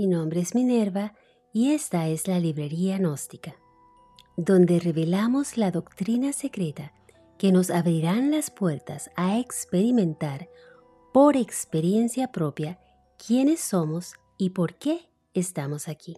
Mi nombre es Minerva y esta es la Librería Gnóstica, donde revelamos la doctrina secreta que nos abrirán las puertas a experimentar por experiencia propia quiénes somos y por qué estamos aquí.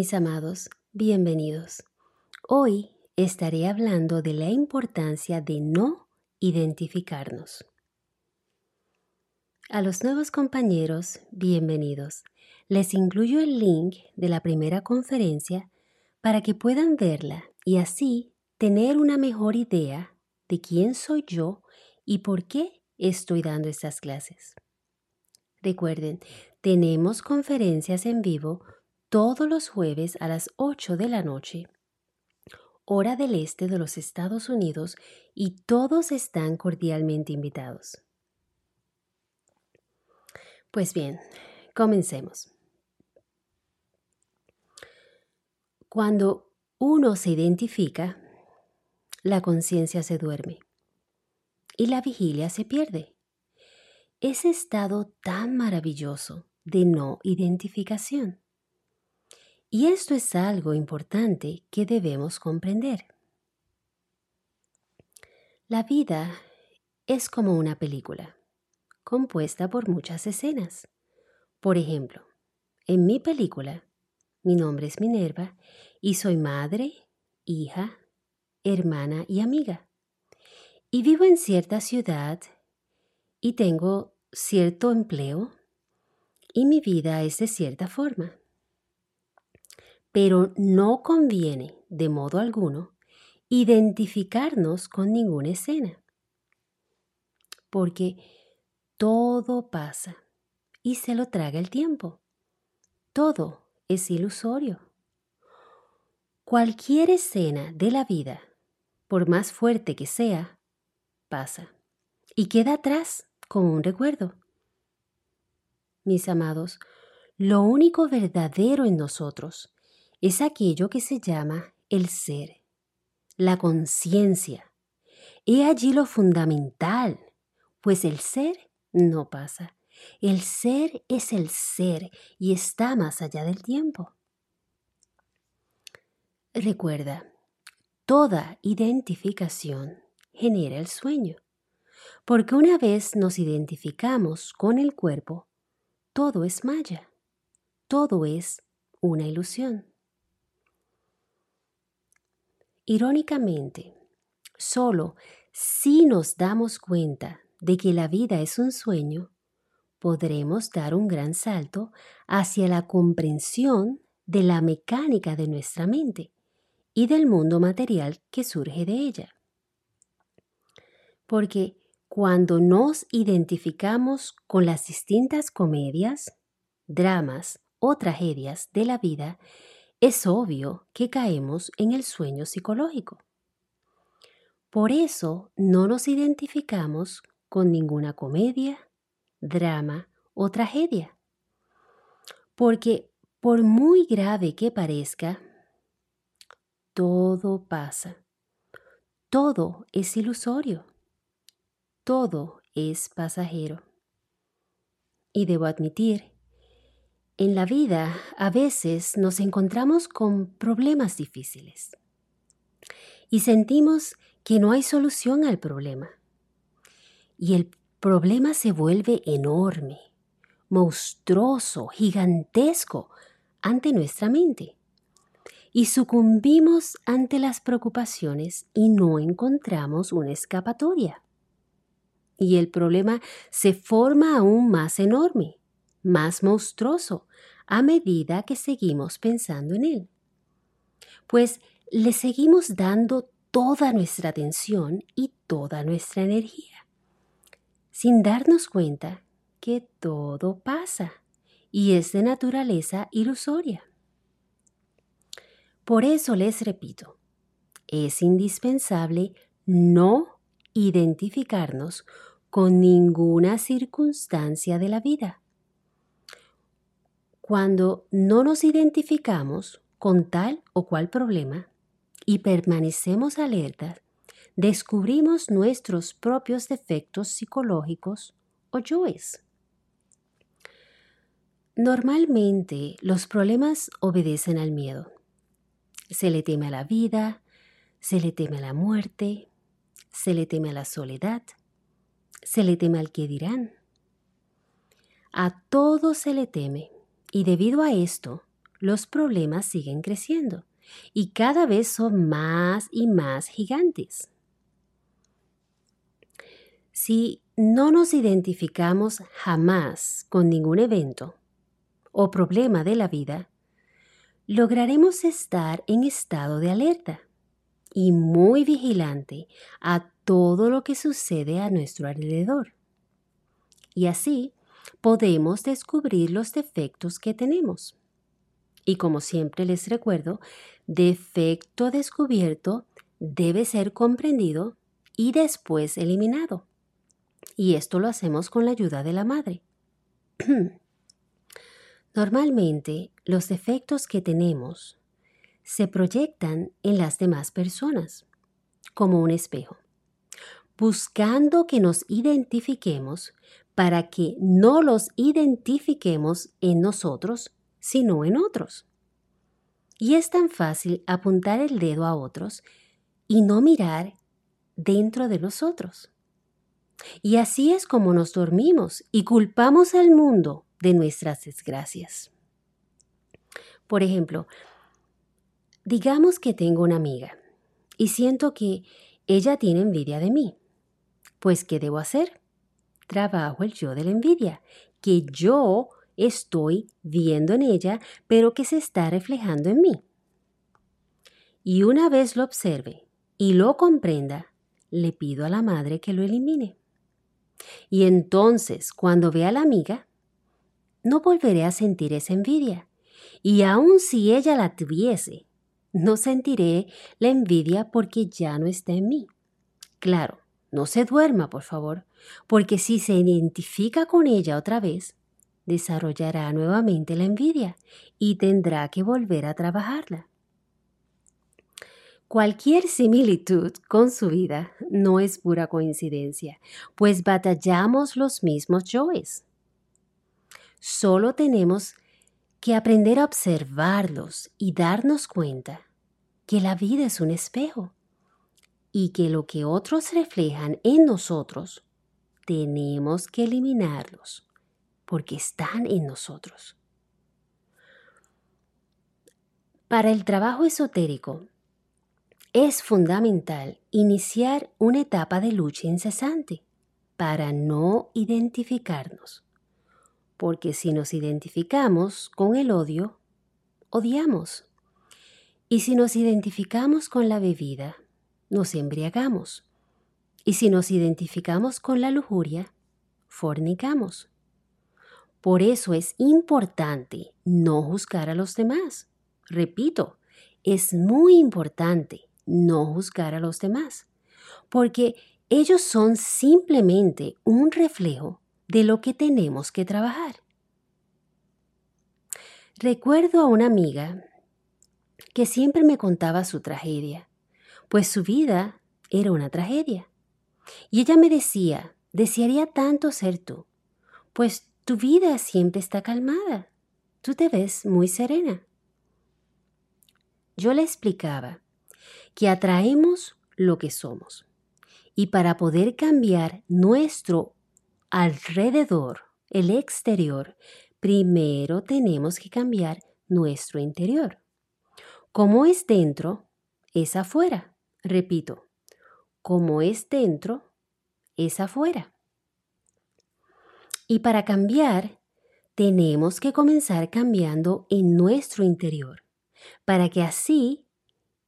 Mis amados, bienvenidos. Hoy estaré hablando de la importancia de no identificarnos. A los nuevos compañeros, bienvenidos. Les incluyo el link de la primera conferencia para que puedan verla y así tener una mejor idea de quién soy yo y por qué estoy dando estas clases. Recuerden, tenemos conferencias en vivo todos los jueves a las 8 de la noche, hora del este de los Estados Unidos, y todos están cordialmente invitados. Pues bien, comencemos. Cuando uno se identifica, la conciencia se duerme y la vigilia se pierde. Ese estado tan maravilloso de no identificación. Y esto es algo importante que debemos comprender. La vida es como una película, compuesta por muchas escenas. Por ejemplo, en mi película, mi nombre es Minerva y soy madre, hija, hermana y amiga. Y vivo en cierta ciudad y tengo cierto empleo y mi vida es de cierta forma pero no conviene, de modo alguno, identificarnos con ninguna escena, porque todo pasa y se lo traga el tiempo. Todo es ilusorio. Cualquier escena de la vida, por más fuerte que sea, pasa y queda atrás como un recuerdo. Mis amados, lo único verdadero en nosotros es aquello que se llama el ser, la conciencia. He allí lo fundamental, pues el ser no pasa. El ser es el ser y está más allá del tiempo. Recuerda, toda identificación genera el sueño, porque una vez nos identificamos con el cuerpo, todo es maya, todo es una ilusión. Irónicamente, solo si nos damos cuenta de que la vida es un sueño, podremos dar un gran salto hacia la comprensión de la mecánica de nuestra mente y del mundo material que surge de ella. Porque cuando nos identificamos con las distintas comedias, dramas o tragedias de la vida, es obvio que caemos en el sueño psicológico. Por eso no nos identificamos con ninguna comedia, drama o tragedia. Porque por muy grave que parezca, todo pasa. Todo es ilusorio. Todo es pasajero. Y debo admitir en la vida a veces nos encontramos con problemas difíciles y sentimos que no hay solución al problema. Y el problema se vuelve enorme, monstruoso, gigantesco ante nuestra mente. Y sucumbimos ante las preocupaciones y no encontramos una escapatoria. Y el problema se forma aún más enorme más monstruoso a medida que seguimos pensando en él. Pues le seguimos dando toda nuestra atención y toda nuestra energía, sin darnos cuenta que todo pasa y es de naturaleza ilusoria. Por eso les repito, es indispensable no identificarnos con ninguna circunstancia de la vida. Cuando no nos identificamos con tal o cual problema y permanecemos alertas, descubrimos nuestros propios defectos psicológicos o yoes. Normalmente los problemas obedecen al miedo. Se le teme a la vida, se le teme a la muerte, se le teme a la soledad, se le teme al que dirán. A todo se le teme y debido a esto los problemas siguen creciendo y cada vez son más y más gigantes. Si no nos identificamos jamás con ningún evento o problema de la vida, lograremos estar en estado de alerta y muy vigilante a todo lo que sucede a nuestro alrededor. Y así podemos descubrir los defectos que tenemos. Y como siempre les recuerdo, defecto descubierto debe ser comprendido y después eliminado. Y esto lo hacemos con la ayuda de la madre. Normalmente, los defectos que tenemos se proyectan en las demás personas, como un espejo, buscando que nos identifiquemos para que no los identifiquemos en nosotros, sino en otros. Y es tan fácil apuntar el dedo a otros y no mirar dentro de nosotros. Y así es como nos dormimos y culpamos al mundo de nuestras desgracias. Por ejemplo, digamos que tengo una amiga y siento que ella tiene envidia de mí. Pues, ¿qué debo hacer? Trabajo el yo de la envidia, que yo estoy viendo en ella, pero que se está reflejando en mí. Y una vez lo observe y lo comprenda, le pido a la madre que lo elimine. Y entonces, cuando vea a la amiga, no volveré a sentir esa envidia. Y aun si ella la tuviese, no sentiré la envidia porque ya no está en mí. Claro, no se duerma, por favor, porque si se identifica con ella otra vez, desarrollará nuevamente la envidia y tendrá que volver a trabajarla. Cualquier similitud con su vida no es pura coincidencia, pues batallamos los mismos yoes. Solo tenemos que aprender a observarlos y darnos cuenta que la vida es un espejo y que lo que otros reflejan en nosotros tenemos que eliminarlos porque están en nosotros. Para el trabajo esotérico, es fundamental iniciar una etapa de lucha incesante para no identificarnos, porque si nos identificamos con el odio, odiamos. Y si nos identificamos con la bebida, nos embriagamos. Y si nos identificamos con la lujuria, fornicamos. Por eso es importante no juzgar a los demás. Repito, es muy importante no juzgar a los demás, porque ellos son simplemente un reflejo de lo que tenemos que trabajar. Recuerdo a una amiga que siempre me contaba su tragedia, pues su vida era una tragedia. Y ella me decía, desearía tanto ser tú, pues tu vida siempre está calmada, tú te ves muy serena. Yo le explicaba que atraemos lo que somos. Y para poder cambiar nuestro alrededor, el exterior, primero tenemos que cambiar nuestro interior. Como es dentro, es afuera. Repito, como es dentro, es afuera. Y para cambiar, tenemos que comenzar cambiando en nuestro interior, para que así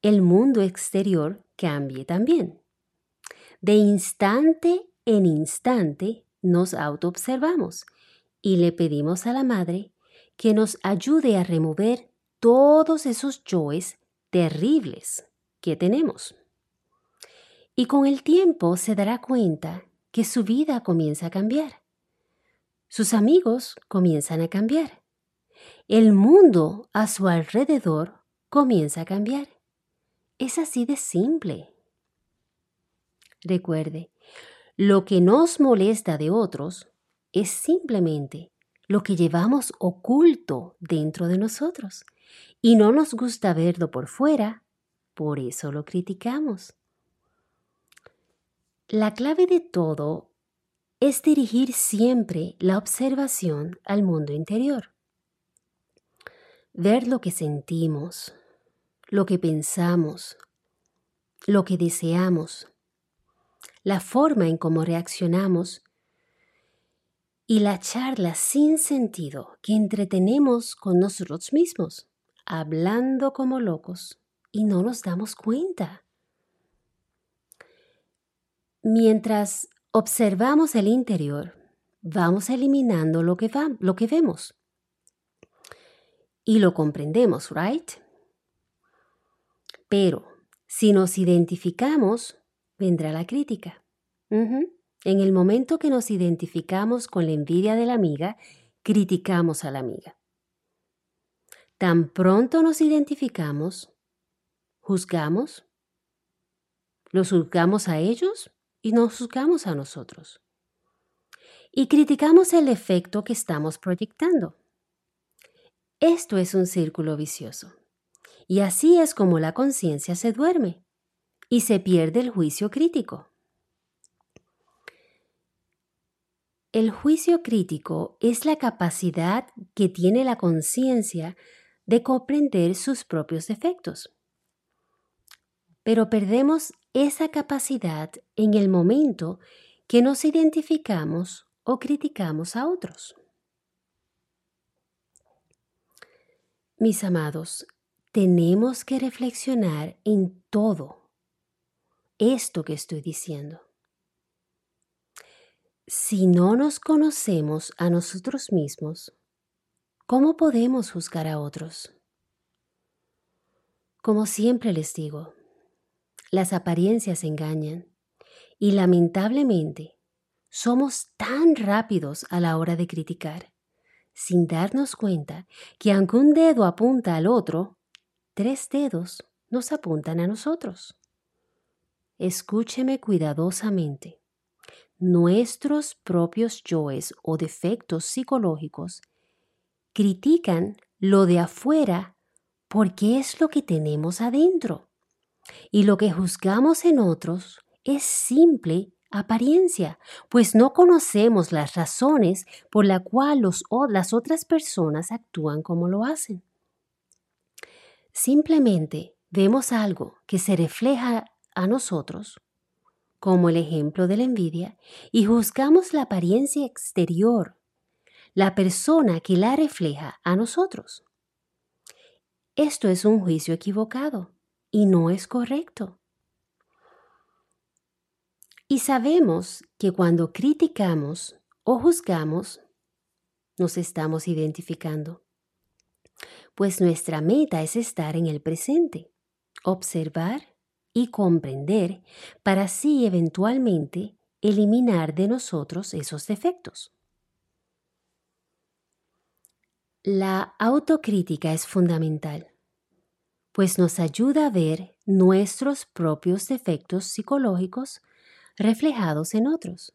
el mundo exterior cambie también. De instante en instante nos autoobservamos y le pedimos a la Madre que nos ayude a remover todos esos yoes terribles que tenemos. Y con el tiempo se dará cuenta que su vida comienza a cambiar. Sus amigos comienzan a cambiar. El mundo a su alrededor comienza a cambiar. Es así de simple. Recuerde, lo que nos molesta de otros es simplemente lo que llevamos oculto dentro de nosotros y no nos gusta verlo por fuera, por eso lo criticamos. La clave de todo es dirigir siempre la observación al mundo interior. Ver lo que sentimos, lo que pensamos, lo que deseamos, la forma en cómo reaccionamos y la charla sin sentido que entretenemos con nosotros mismos, hablando como locos y no nos damos cuenta. Mientras observamos el interior, vamos eliminando lo que, lo que vemos. Y lo comprendemos, ¿right? Pero si nos identificamos, vendrá la crítica. En el momento que nos identificamos con la envidia de la amiga, criticamos a la amiga. Tan pronto nos identificamos, juzgamos, los juzgamos a ellos y nos juzgamos a nosotros. Y criticamos el efecto que estamos proyectando. Esto es un círculo vicioso. Y así es como la conciencia se duerme y se pierde el juicio crítico. El juicio crítico es la capacidad que tiene la conciencia de comprender sus propios defectos. Pero perdemos esa capacidad en el momento que nos identificamos o criticamos a otros. Mis amados, tenemos que reflexionar en todo esto que estoy diciendo. Si no nos conocemos a nosotros mismos, ¿cómo podemos juzgar a otros? Como siempre les digo, las apariencias engañan y lamentablemente somos tan rápidos a la hora de criticar, sin darnos cuenta que aunque un dedo apunta al otro, tres dedos nos apuntan a nosotros. Escúcheme cuidadosamente nuestros propios yoes o defectos psicológicos critican lo de afuera porque es lo que tenemos adentro. Y lo que juzgamos en otros es simple apariencia, pues no conocemos las razones por las cuales las otras personas actúan como lo hacen. Simplemente vemos algo que se refleja a nosotros como el ejemplo de la envidia, y juzgamos la apariencia exterior, la persona que la refleja a nosotros. Esto es un juicio equivocado y no es correcto. Y sabemos que cuando criticamos o juzgamos, nos estamos identificando, pues nuestra meta es estar en el presente, observar y comprender para así eventualmente eliminar de nosotros esos defectos. La autocrítica es fundamental, pues nos ayuda a ver nuestros propios defectos psicológicos reflejados en otros.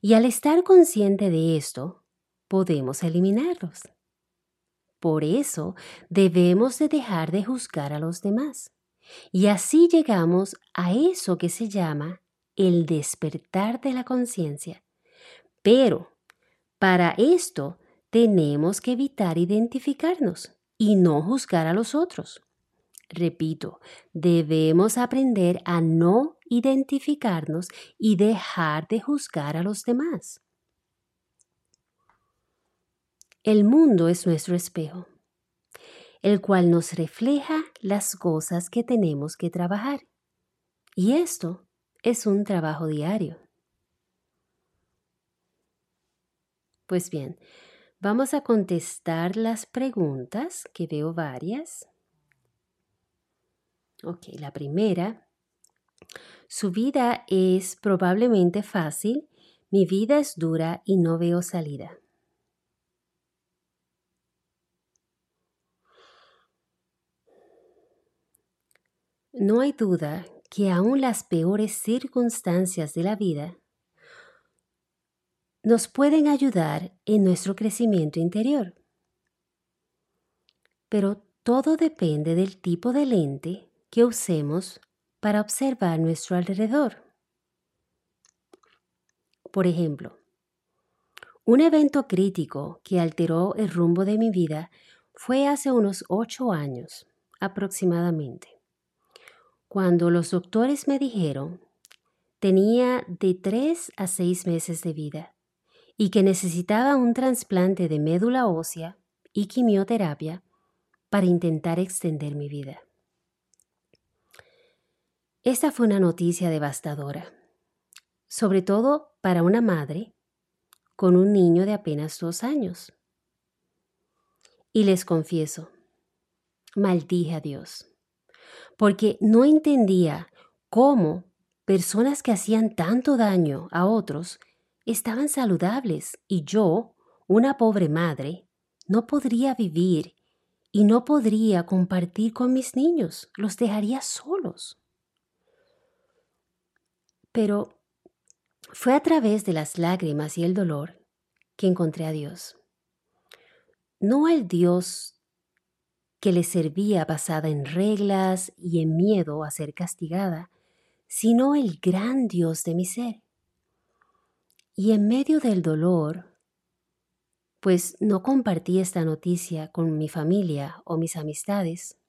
Y al estar consciente de esto, podemos eliminarlos. Por eso debemos de dejar de juzgar a los demás y así llegamos a eso que se llama el despertar de la conciencia. Pero para esto tenemos que evitar identificarnos y no juzgar a los otros. Repito, debemos aprender a no identificarnos y dejar de juzgar a los demás. El mundo es nuestro espejo el cual nos refleja las cosas que tenemos que trabajar. Y esto es un trabajo diario. Pues bien, vamos a contestar las preguntas, que veo varias. Ok, la primera. Su vida es probablemente fácil, mi vida es dura y no veo salida. No hay duda que aún las peores circunstancias de la vida nos pueden ayudar en nuestro crecimiento interior. Pero todo depende del tipo de lente que usemos para observar nuestro alrededor. Por ejemplo, un evento crítico que alteró el rumbo de mi vida fue hace unos ocho años aproximadamente cuando los doctores me dijeron tenía de tres a seis meses de vida y que necesitaba un trasplante de médula ósea y quimioterapia para intentar extender mi vida. Esta fue una noticia devastadora, sobre todo para una madre con un niño de apenas dos años. Y les confieso, maldije a Dios porque no entendía cómo personas que hacían tanto daño a otros estaban saludables y yo, una pobre madre, no podría vivir y no podría compartir con mis niños, los dejaría solos. Pero fue a través de las lágrimas y el dolor que encontré a Dios. No al Dios que le servía basada en reglas y en miedo a ser castigada, sino el gran Dios de mi ser. Y en medio del dolor, pues no compartí esta noticia con mi familia o mis amistades,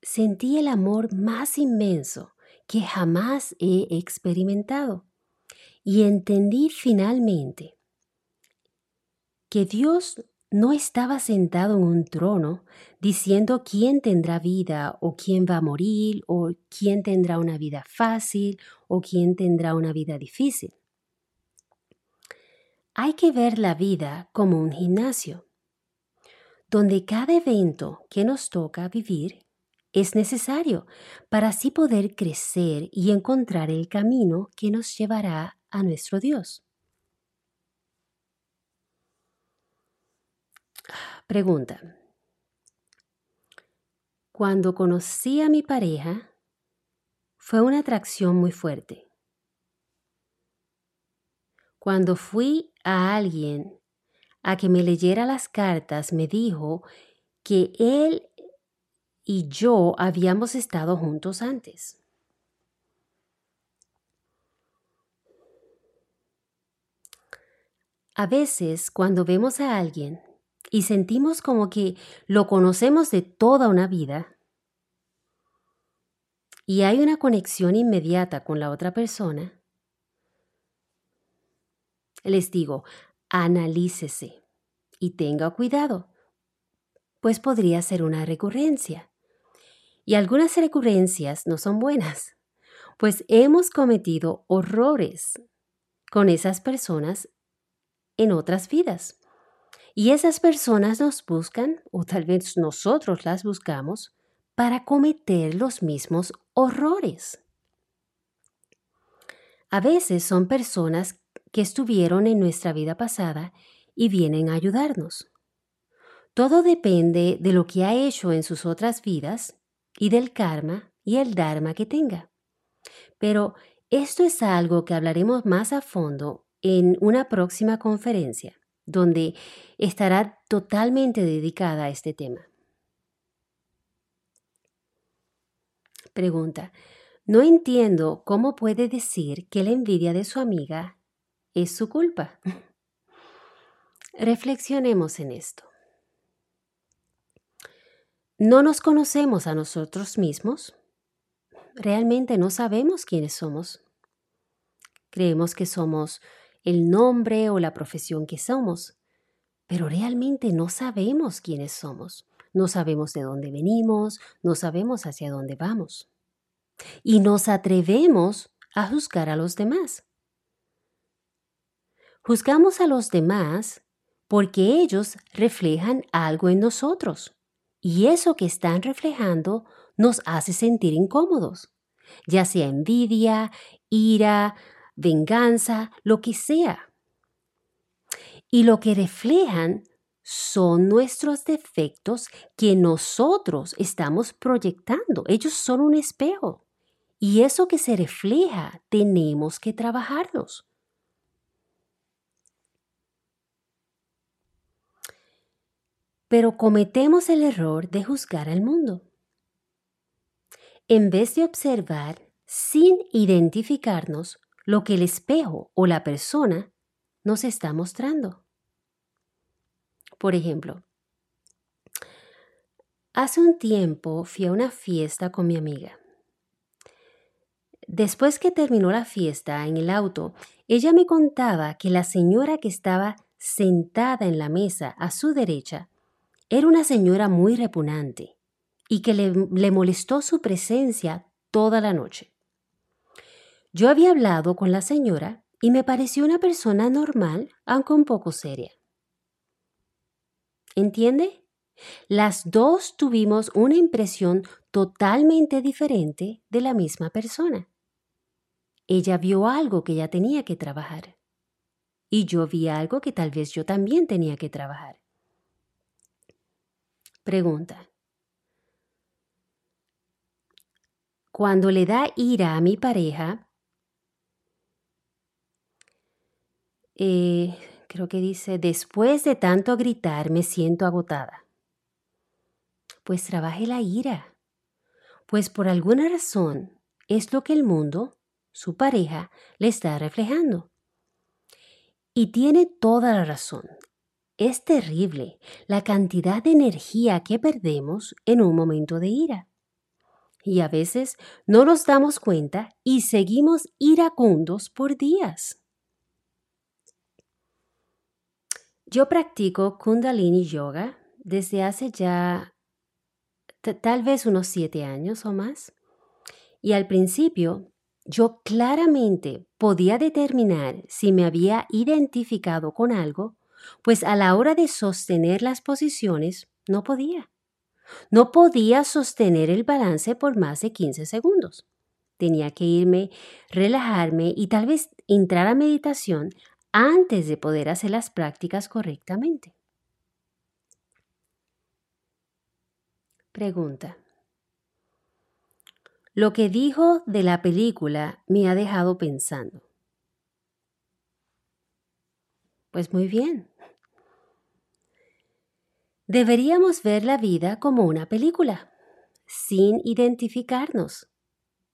sentí el amor más inmenso que jamás he experimentado y entendí finalmente que Dios no estaba sentado en un trono diciendo quién tendrá vida o quién va a morir o quién tendrá una vida fácil o quién tendrá una vida difícil. Hay que ver la vida como un gimnasio, donde cada evento que nos toca vivir es necesario para así poder crecer y encontrar el camino que nos llevará a nuestro Dios. Pregunta. Cuando conocí a mi pareja, fue una atracción muy fuerte. Cuando fui a alguien a que me leyera las cartas, me dijo que él y yo habíamos estado juntos antes. A veces, cuando vemos a alguien, y sentimos como que lo conocemos de toda una vida y hay una conexión inmediata con la otra persona, les digo, analícese y tenga cuidado, pues podría ser una recurrencia. Y algunas recurrencias no son buenas, pues hemos cometido horrores con esas personas en otras vidas. Y esas personas nos buscan, o tal vez nosotros las buscamos, para cometer los mismos horrores. A veces son personas que estuvieron en nuestra vida pasada y vienen a ayudarnos. Todo depende de lo que ha hecho en sus otras vidas y del karma y el dharma que tenga. Pero esto es algo que hablaremos más a fondo en una próxima conferencia donde estará totalmente dedicada a este tema. Pregunta. No entiendo cómo puede decir que la envidia de su amiga es su culpa. Reflexionemos en esto. ¿No nos conocemos a nosotros mismos? Realmente no sabemos quiénes somos. Creemos que somos el nombre o la profesión que somos, pero realmente no sabemos quiénes somos, no sabemos de dónde venimos, no sabemos hacia dónde vamos. Y nos atrevemos a juzgar a los demás. Juzgamos a los demás porque ellos reflejan algo en nosotros y eso que están reflejando nos hace sentir incómodos. ya sea envidia, ira, venganza, lo que sea. Y lo que reflejan son nuestros defectos que nosotros estamos proyectando. Ellos son un espejo. Y eso que se refleja, tenemos que trabajarlos. Pero cometemos el error de juzgar al mundo. En vez de observar sin identificarnos lo que el espejo o la persona nos está mostrando. Por ejemplo, hace un tiempo fui a una fiesta con mi amiga. Después que terminó la fiesta en el auto, ella me contaba que la señora que estaba sentada en la mesa a su derecha era una señora muy repugnante y que le, le, molestó su presencia toda la noche. Yo había hablado con la señora y me pareció una persona normal, aunque un poco seria. ¿Entiende? Las dos tuvimos una impresión totalmente diferente de la misma persona. Ella vio algo que ella tenía que trabajar. Y yo vi algo que tal vez yo también tenía que trabajar. Pregunta. Cuando le da ira a mi pareja, eh, creo que dice, después de tanto gritar me siento agotada. Pues trabaje la ira, pues por alguna razón es lo que el mundo, su pareja, le está reflejando. Y tiene toda la razón. Es terrible la cantidad de energía que perdemos en un momento de ira. Y a veces no nos damos cuenta y seguimos iracundos por días. Yo practico Kundalini Yoga desde hace ya tal vez unos siete años o más. Y al principio yo claramente podía determinar si me había identificado con algo, pues a la hora de sostener las posiciones no podía. No podía sostener el balance por más de 15 segundos. Tenía que irme, relajarme y tal vez entrar a meditación antes de poder hacer las prácticas correctamente. Pregunta. Lo que dijo de la película me ha dejado pensando. Pues muy bien. Deberíamos ver la vida como una película, sin identificarnos,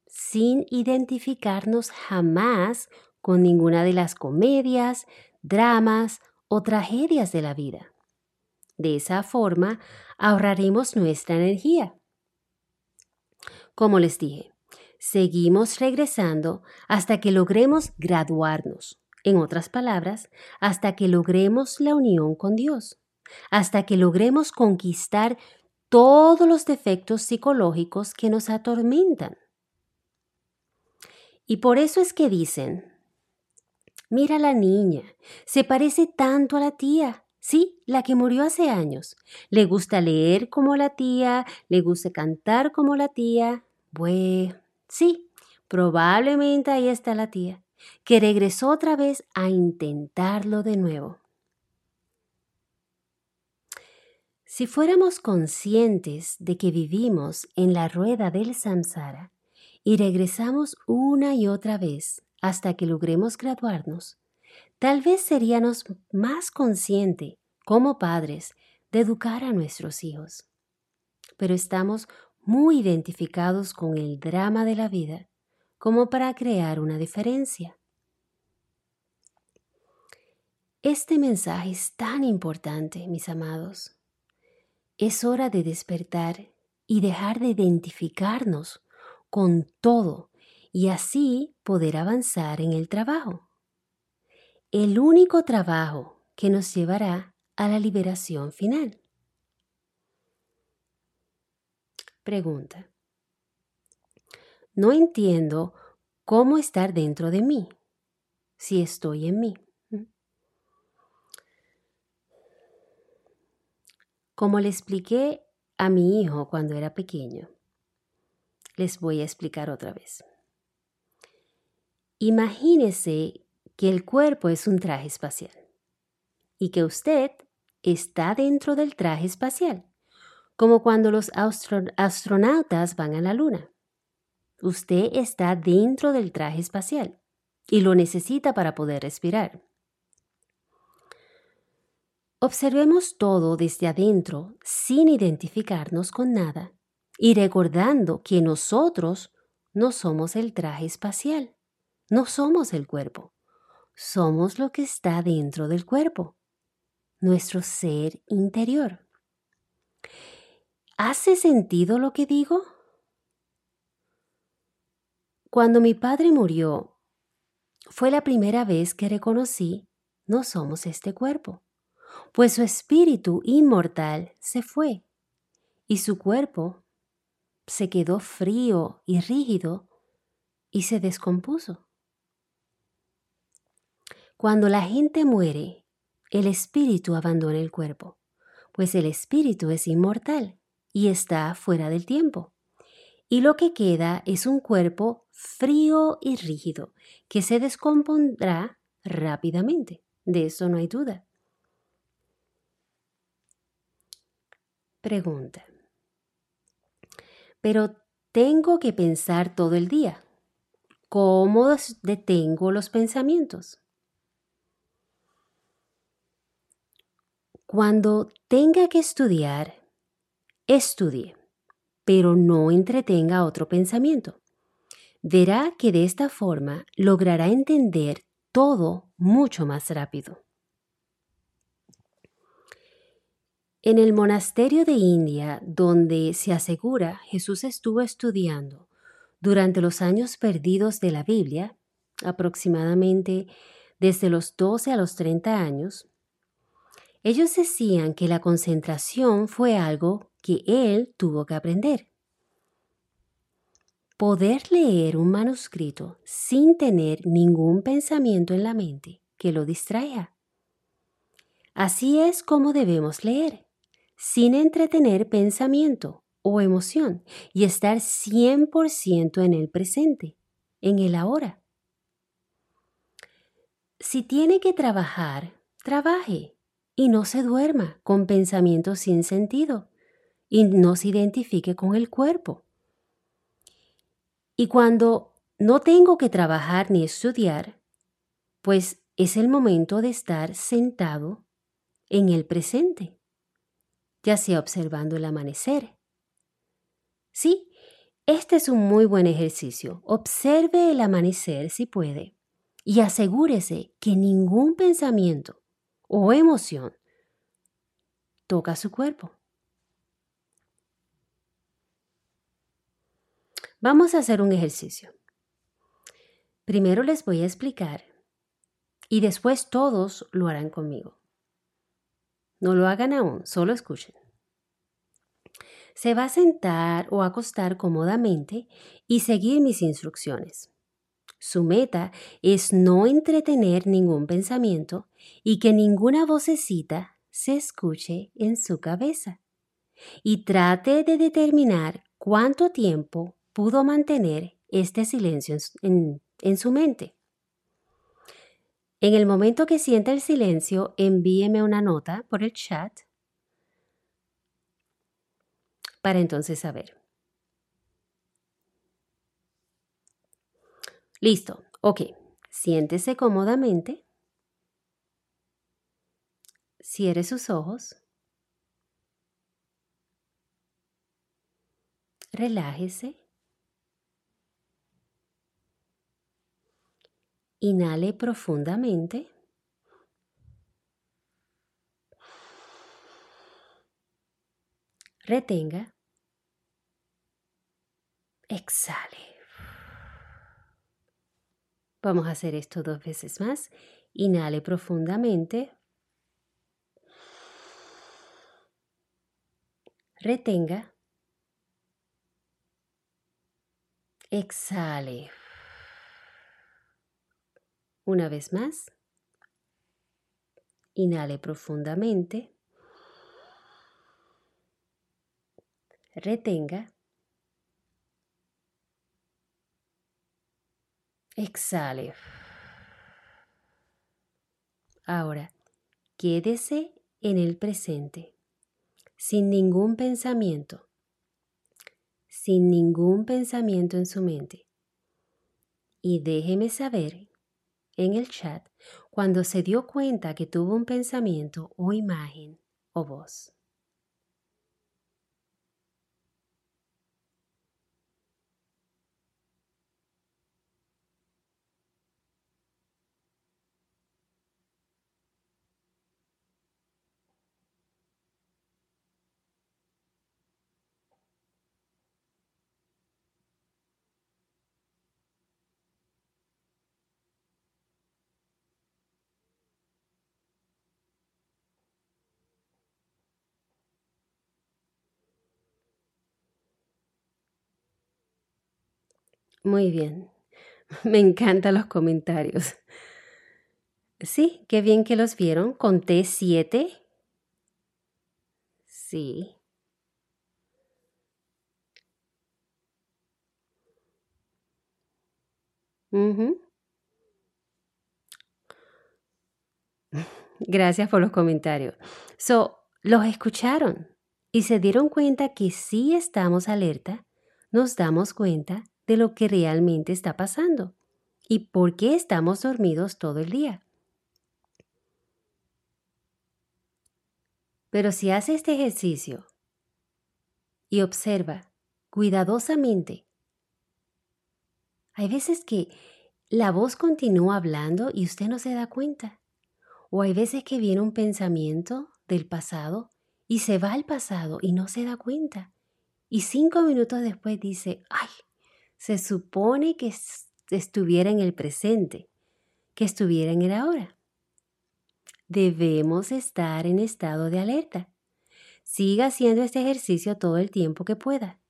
sin identificarnos jamás con ninguna de las comedias, dramas o tragedias de la vida. De esa forma ahorraremos nuestra energía. Como les dije, seguimos regresando hasta que logremos graduarnos. En otras palabras, hasta que logremos la unión con Dios, hasta que logremos conquistar todos los defectos psicológicos que nos atormentan. Y por eso es que dicen, Mira la niña, se parece tanto a la tía. Sí, la que murió hace años. Le gusta leer como la tía, le gusta cantar como la tía. Bueno, sí, probablemente ahí está la tía, que regresó otra vez a intentarlo de nuevo. Si fuéramos conscientes de que vivimos en la rueda del samsara y regresamos una y otra vez hasta que logremos graduarnos, tal vez seríamos más conscientes como padres de educar a nuestros hijos. Pero estamos muy identificados con el drama de la vida como para crear una diferencia. Este mensaje es tan importante, mis amados. Es hora de despertar y dejar de identificarnos con todo y así poder avanzar en el trabajo. El único trabajo que nos llevará a la liberación final. Pregunta. No entiendo cómo estar dentro de mí si estoy en mí. Como le expliqué a mi hijo cuando era pequeño, les voy a explicar otra vez. Imagínese que el cuerpo es un traje espacial y que usted está dentro del traje espacial, como cuando los astronautas van a la luna. Usted está dentro del traje espacial y lo necesita para poder respirar. Observemos todo desde adentro sin identificarnos con nada y recordando que nosotros no somos el traje espacial, no somos el cuerpo, somos lo que está dentro del cuerpo, nuestro ser interior. ¿Hace sentido lo que digo? Cuando mi padre murió, fue la primera vez que reconocí no somos este cuerpo, pues su espíritu inmortal se fue y su cuerpo se quedó frío y rígido y se descompuso. Cuando la gente muere, el espíritu abandona el cuerpo, pues el espíritu es inmortal y está fuera del tiempo. Y lo que queda es un cuerpo frío y rígido que se descompondrá rápidamente. De eso no hay duda. Pregunta. Pero tengo que pensar todo el día. ¿Cómo detengo los pensamientos? Cuando tenga que estudiar, estudie, pero no entretenga otro pensamiento. Verá que de esta forma logrará entender todo mucho más rápido. En el monasterio de India, donde se asegura Jesús estuvo estudiando durante los años perdidos de la Biblia, aproximadamente desde los 12 a los 30 años, ellos decían que la concentración fue algo que él tuvo que aprender. Poder leer un manuscrito sin tener ningún pensamiento en la mente que lo distraiga. Así es como debemos leer sin entretener pensamiento o emoción y estar 100% en el presente, en el ahora. Si tiene que trabajar, trabaje y no se duerma con pensamientos sin sentido y no se identifique con el cuerpo. Y cuando no tengo que trabajar ni estudiar, pues es el momento de estar sentado en el presente ya sea observando el amanecer. Sí, este es un muy buen ejercicio. Observe el amanecer si puede y asegúrese que ningún pensamiento o emoción toca su cuerpo. Vamos a hacer un ejercicio. Primero les voy a explicar y después todos lo harán conmigo. No lo hagan aún, solo escuchen. Se va a sentar o acostar cómodamente y seguir mis instrucciones. Su meta es no entretener ningún pensamiento y que ninguna vocecita se escuche en su cabeza. Y trate de determinar cuánto tiempo pudo mantener este silencio en, su mente. En el momento que sienta el silencio, envíeme una nota por el chat para entonces saber. Listo, ok. Siéntese cómodamente. Cierre sus ojos. Relájese. Inhale profundamente. Retenga. Exhale. Vamos a hacer esto dos veces más. Inhale profundamente. Retenga. Exhale. Una vez más. Inhale profundamente. Retenga. Exhale. Ahora, quédese en el presente, sin ningún pensamiento, sin ningún pensamiento en su mente. Y déjeme saber en el chat cuando se dio cuenta que tuvo un pensamiento o imagen o voz. Muy bien. Me encantan los comentarios. Sí, qué bien que los vieron. Conté siete. Sí. Gracias por los comentarios. So, los escucharon y se dieron cuenta que si estamos alerta, nos damos cuenta de lo que realmente está pasando y por qué estamos dormidos todo el día. Pero si hace este ejercicio y observa cuidadosamente, hay veces que la voz continúa hablando y usted no se da cuenta. O hay veces que viene un pensamiento del pasado y se va al pasado y no se da cuenta. Y cinco minutos después dice, ay, se supone que estuviera en el presente, que estuviera en el ahora. Debemos estar en estado de alerta. Siga haciendo este ejercicio todo el tiempo que pueda.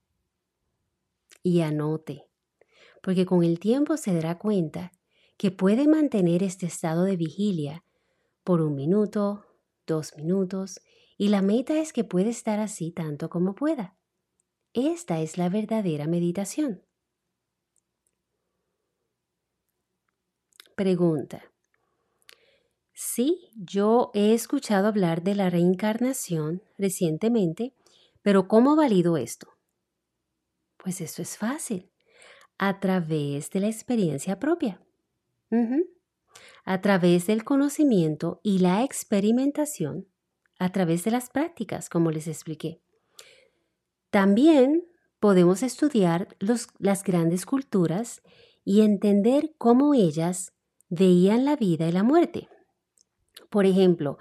Y anote, porque con el tiempo se dará cuenta que puede mantener este estado de vigilia por un minuto, dos minutos, y la meta es que puede estar así tanto como pueda. Esta es la verdadera meditación. Pregunta. Sí, yo he escuchado hablar de la reencarnación recientemente, pero ¿cómo valido esto? Pues eso es fácil, a través de la experiencia propia, a través del conocimiento y la experimentación, a través de las prácticas, como les expliqué. También podemos estudiar las grandes culturas y entender cómo ellas veían la vida y la muerte. Por ejemplo,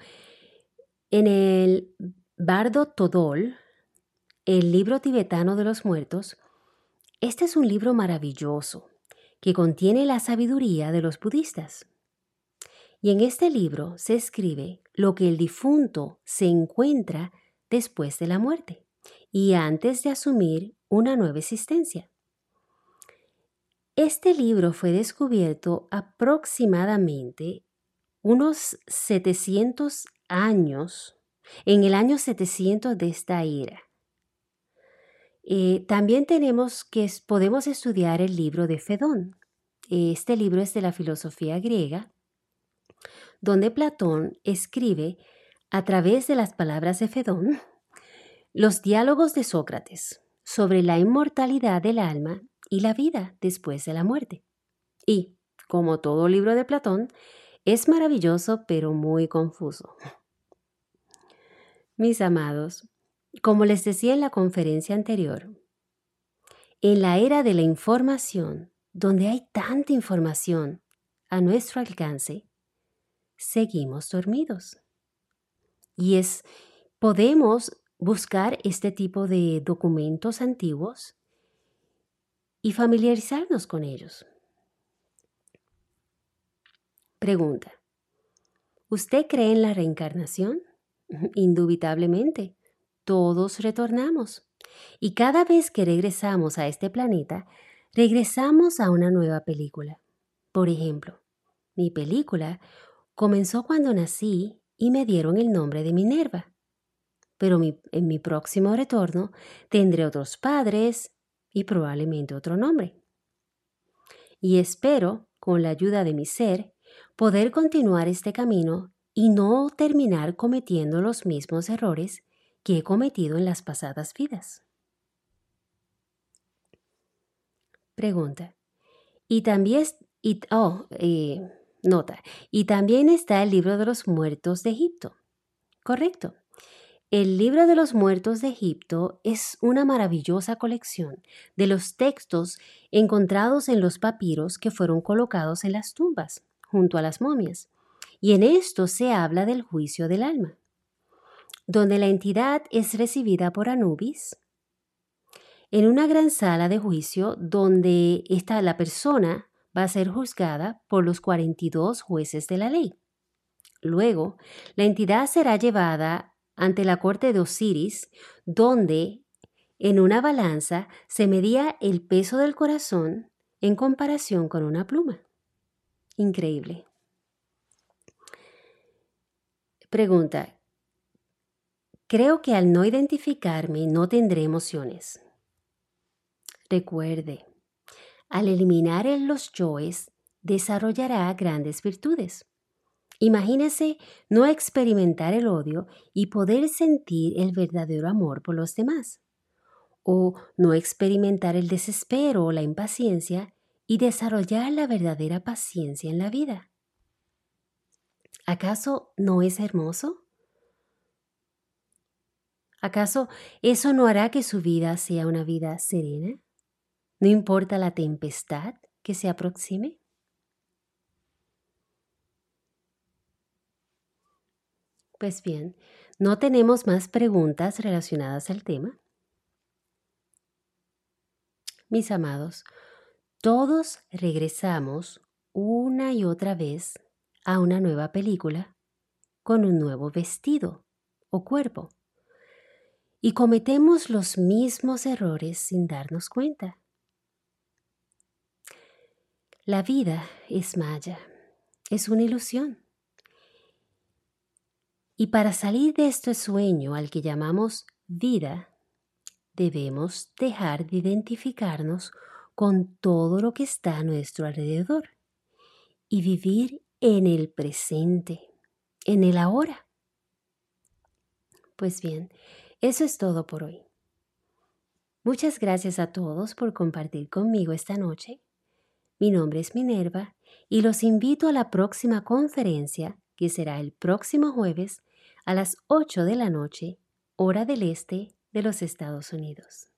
en el Bardo Todol, el libro tibetano de los muertos, este es un libro maravilloso que contiene la sabiduría de los budistas. Y en este libro se escribe lo que el difunto se encuentra después de la muerte y antes de asumir una nueva existencia. Este libro fue descubierto aproximadamente unos 700 años, en el año 700 de esta era. Eh, también tenemos que podemos estudiar el libro de Fedón. Este libro es de la filosofía griega, donde Platón escribe a través de las palabras de Fedón los diálogos de Sócrates sobre la inmortalidad del alma y la vida después de la muerte. Y, como todo libro de Platón, es maravilloso pero muy confuso. Mis amados, como les decía en la conferencia anterior, en la era de la información, donde hay tanta información a nuestro alcance, seguimos dormidos. Y es, podemos buscar este tipo de documentos antiguos y familiarizarnos con ellos. Pregunta. ¿Usted cree en la reencarnación? Indubitablemente. Todos retornamos. Y cada vez que regresamos a este planeta, regresamos a una nueva película. Por ejemplo, mi película comenzó cuando nací y me dieron el nombre de Minerva. Pero en mi próximo retorno tendré otros padres, y probablemente otro nombre. Y espero con la ayuda de mi ser, poder continuar este camino y no terminar cometiendo los mismos errores que he cometido en las pasadas vidas. Pregunta. Y también, oh, eh, nota, y también está el libro de los muertos de Egipto. Correcto. El libro de los muertos de Egipto es una maravillosa colección de los textos encontrados en los papiros que fueron colocados en las tumbas, junto a las momias, y en esto se habla del juicio del alma, donde la entidad es recibida por Anubis, en una gran sala de juicio donde está la persona va a ser juzgada por los 42 jueces de la ley. Luego, la entidad será llevada ante la corte de Osiris, donde en una balanza se medía el peso del corazón en comparación con una pluma. Increíble. Pregunta. Creo que al no identificarme no tendré emociones. Recuerde, al eliminar los yoes, desarrollará grandes virtudes. Imagínese no experimentar el odio y poder sentir el verdadero amor por los demás. O no experimentar el desespero o la impaciencia y desarrollar la verdadera paciencia en la vida. ¿Acaso no es hermoso? ¿Acaso eso no hará que su vida sea una vida serena? ¿No importa la tempestad que se aproxime? Pues bien, no tenemos más preguntas relacionadas al tema. Mis amados, todos regresamos una y otra vez a una nueva película con un nuevo vestido o cuerpo y cometemos los mismos errores sin darnos cuenta. La vida es maya, es una ilusión. Y para salir de este sueño al que llamamos vida, debemos dejar de identificarnos con todo lo que está a nuestro alrededor y vivir en el presente, en el ahora. Pues bien, eso es todo por hoy. Muchas gracias a todos por compartir conmigo esta noche. Mi nombre es Minerva y los invito a la próxima conferencia que será el próximo jueves a las 8 de la noche, hora del este de los Estados Unidos.